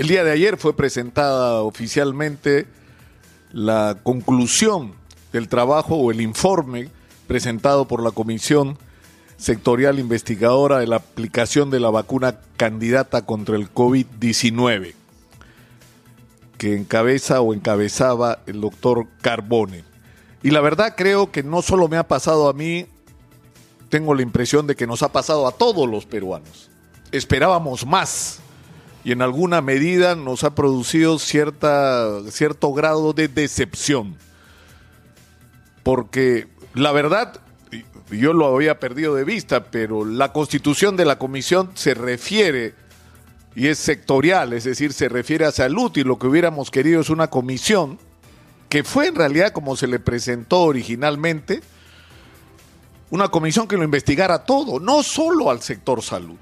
El día de ayer fue presentada oficialmente la conclusión del trabajo o el informe presentado por la Comisión Sectorial Investigadora de la aplicación de la vacuna candidata contra el COVID-19, que encabeza o encabezaba el doctor Carbone. Y la verdad creo que no solo me ha pasado a mí, tengo la impresión de que nos ha pasado a todos los peruanos. Esperábamos más y en alguna medida nos ha producido cierta, cierto grado de decepción. Porque la verdad, yo lo había perdido de vista, pero la constitución de la comisión se refiere y es sectorial, es decir, se refiere a salud y lo que hubiéramos querido es una comisión que fue en realidad como se le presentó originalmente, una comisión que lo investigara todo, no solo al sector salud.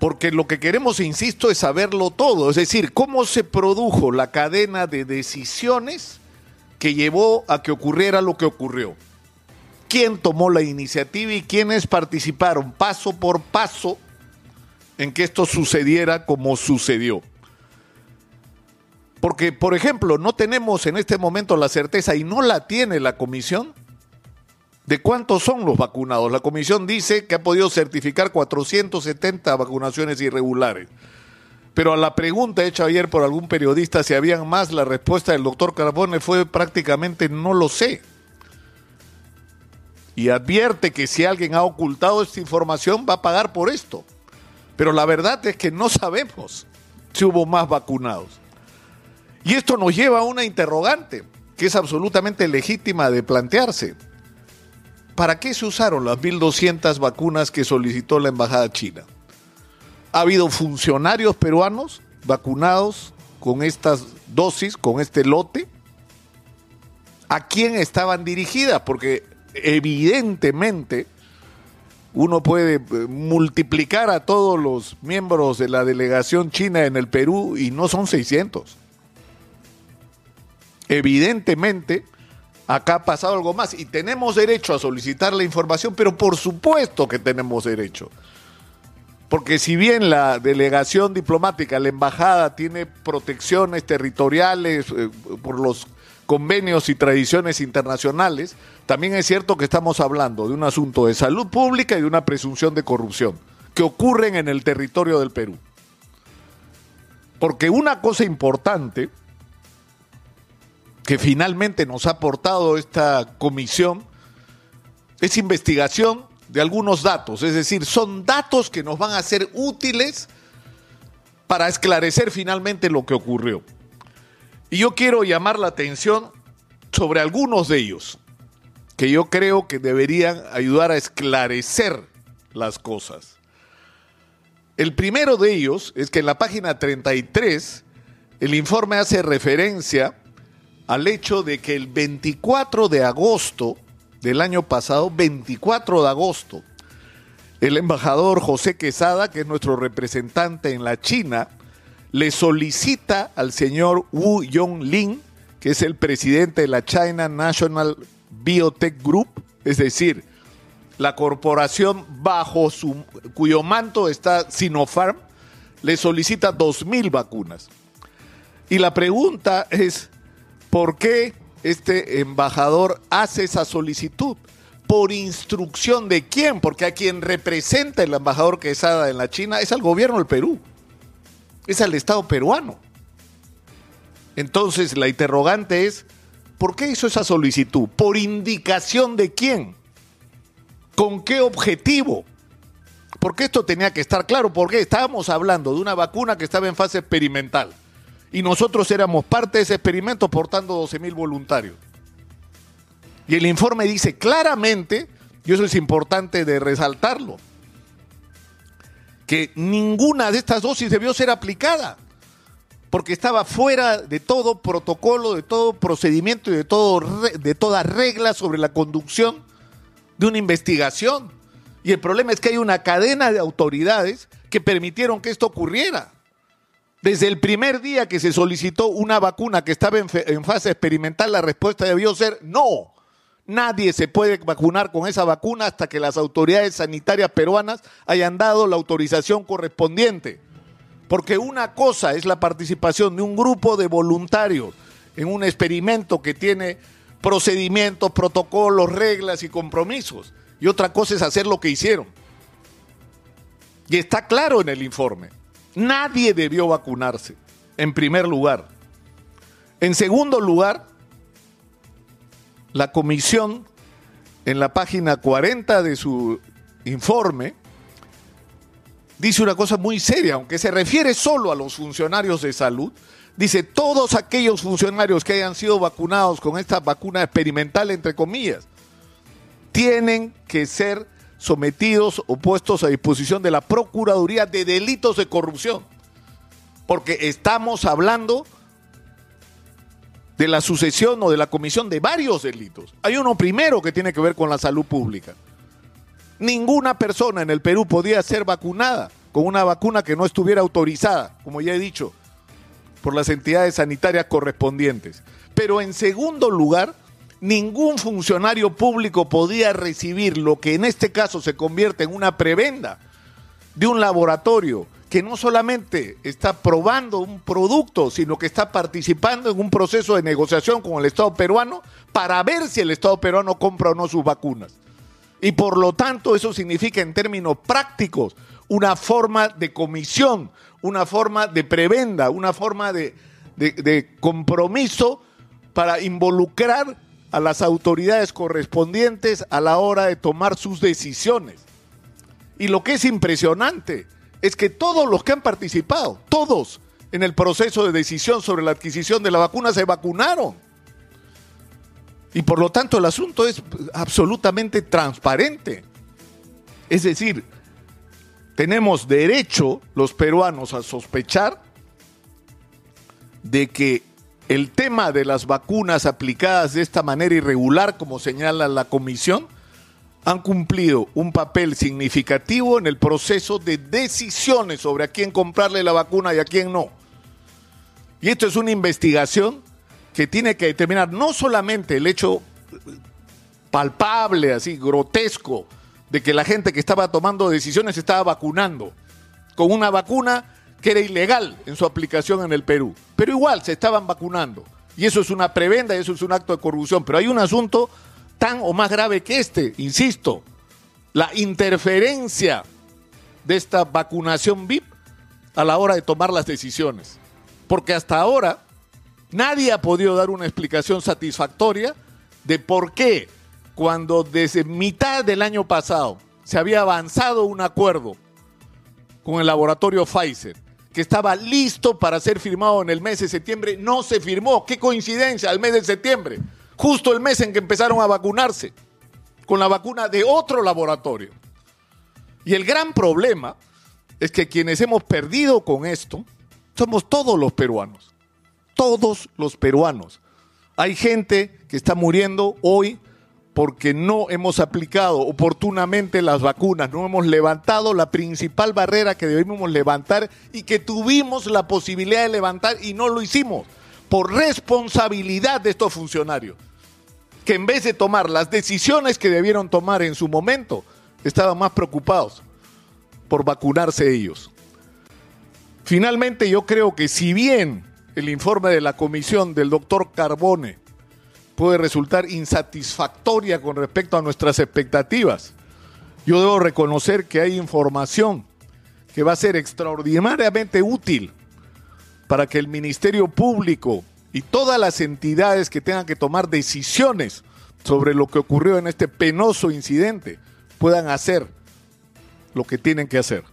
Porque lo que queremos, insisto, es saberlo todo, es decir, cómo se produjo la cadena de decisiones que llevó a que ocurriera lo que ocurrió. ¿Quién tomó la iniciativa y quiénes participaron paso por paso en que esto sucediera como sucedió? Porque, por ejemplo, no tenemos en este momento la certeza, y no la tiene la comisión, de cuántos son los vacunados. La comisión dice que ha podido certificar 470 vacunaciones irregulares. Pero a la pregunta hecha ayer por algún periodista si habían más, la respuesta del doctor Carbone fue prácticamente no lo sé. Y advierte que si alguien ha ocultado esta información va a pagar por esto. Pero la verdad es que no sabemos si hubo más vacunados. Y esto nos lleva a una interrogante que es absolutamente legítima de plantearse. ¿Para qué se usaron las 1.200 vacunas que solicitó la Embajada China? ¿Ha habido funcionarios peruanos vacunados con estas dosis, con este lote? ¿A quién estaban dirigidas? Porque evidentemente uno puede eh, multiplicar a todos los miembros de la delegación china en el Perú y no son 600. Evidentemente, acá ha pasado algo más y tenemos derecho a solicitar la información, pero por supuesto que tenemos derecho. Porque si bien la delegación diplomática, la embajada, tiene protecciones territoriales eh, por los convenios y tradiciones internacionales, también es cierto que estamos hablando de un asunto de salud pública y de una presunción de corrupción que ocurren en el territorio del Perú. Porque una cosa importante que finalmente nos ha aportado esta comisión es investigación de algunos datos, es decir, son datos que nos van a ser útiles para esclarecer finalmente lo que ocurrió. Y yo quiero llamar la atención sobre algunos de ellos, que yo creo que deberían ayudar a esclarecer las cosas. El primero de ellos es que en la página 33 el informe hace referencia al hecho de que el 24 de agosto del año pasado, 24 de agosto, el embajador José Quesada, que es nuestro representante en la China, le solicita al señor Wu Yonglin, que es el presidente de la China National Biotech Group, es decir, la corporación bajo su, cuyo manto está Sinopharm, le solicita 2.000 vacunas. Y la pregunta es, ¿Por qué este embajador hace esa solicitud? ¿Por instrucción de quién? Porque a quien representa el embajador Quesada en la China es al gobierno del Perú, es al Estado peruano. Entonces la interrogante es, ¿por qué hizo esa solicitud? ¿Por indicación de quién? ¿Con qué objetivo? Porque esto tenía que estar claro, porque estábamos hablando de una vacuna que estaba en fase experimental y nosotros éramos parte de ese experimento portando 12 mil voluntarios. Y el informe dice claramente, y eso es importante de resaltarlo, que ninguna de estas dosis debió ser aplicada, porque estaba fuera de todo protocolo, de todo procedimiento y de, todo, de toda regla sobre la conducción de una investigación. Y el problema es que hay una cadena de autoridades que permitieron que esto ocurriera. Desde el primer día que se solicitó una vacuna que estaba en, fase experimental, la respuesta debió ser no. Nadie se puede vacunar con esa vacuna hasta que las autoridades sanitarias peruanas hayan dado la autorización correspondiente. Porque una cosa es la participación de un grupo de voluntarios en un experimento que tiene procedimientos, protocolos, reglas y compromisos. Y otra cosa es hacer lo que hicieron. Y está claro en el informe. Nadie debió vacunarse, en primer lugar. En segundo lugar, la comisión, en la página 40 de su informe, dice una cosa muy seria, aunque se refiere solo a los funcionarios de salud, dice todos aquellos funcionarios que hayan sido vacunados con esta vacuna experimental, entre comillas, tienen que ser sometidos o puestos a disposición de la Procuraduría de Delitos de Corrupción. Porque estamos hablando de la sucesión o de la comisión de varios delitos. Hay uno primero que tiene que ver con la salud pública. Ninguna persona en el Perú podía ser vacunada con una vacuna que no estuviera autorizada, como ya he dicho, por las entidades sanitarias correspondientes. Pero en segundo lugar, ningún funcionario público podía recibir lo que en este caso se convierte en una prebenda de un laboratorio que no solamente está probando un producto, sino que está participando en un proceso de negociación con el Estado peruano para ver si el Estado peruano compra o no sus vacunas. Y por lo tanto eso significa en términos prácticos una forma de comisión, una forma de prebenda, una forma de, de compromiso para involucrar a las autoridades correspondientes a la hora de tomar sus decisiones. Y lo que es impresionante es que todos los que han participado, todos en el proceso de decisión sobre la adquisición de la vacuna se vacunaron. Y por lo tanto el asunto es absolutamente transparente. Es decir, tenemos derecho los peruanos a sospechar de que el tema de las vacunas aplicadas de esta manera irregular, como señala la comisión, han cumplido un papel significativo en el proceso de decisiones sobre a quién comprarle la vacuna y a quién no. Y esto es una investigación que tiene que determinar no solamente el hecho palpable, así grotesco, de que la gente que estaba tomando decisiones estaba vacunando con una vacuna que era ilegal en su aplicación en el Perú. Pero igual se estaban vacunando. Y eso es una prebenda y eso es un acto de corrupción. Pero hay un asunto tan o más grave que este, insisto, la interferencia de esta vacunación VIP a la hora de tomar las decisiones. Porque hasta ahora nadie ha podido dar una explicación satisfactoria de por qué cuando desde mitad del año pasado se había avanzado un acuerdo con el laboratorio Pfizer que estaba listo para ser firmado en el mes de septiembre, no se firmó. Qué coincidencia, el mes de septiembre, justo el mes en que empezaron a vacunarse con la vacuna de otro laboratorio. Y el gran problema es que quienes hemos perdido con esto somos todos los peruanos, todos los peruanos. Hay gente que está muriendo hoy porque no hemos aplicado oportunamente las vacunas, no hemos levantado la principal barrera que debíamos levantar y que tuvimos la posibilidad de levantar y no lo hicimos por responsabilidad de estos funcionarios, que en vez de tomar las decisiones que debieron tomar en su momento, estaban más preocupados por vacunarse ellos. Finalmente yo creo que si bien el informe de la comisión del doctor Carbone puede resultar insatisfactoria con respecto a nuestras expectativas. Yo debo reconocer que hay información que va a ser extraordinariamente útil para que el Ministerio Público y todas las entidades que tengan que tomar decisiones sobre lo que ocurrió en este penoso incidente puedan hacer lo que tienen que hacer.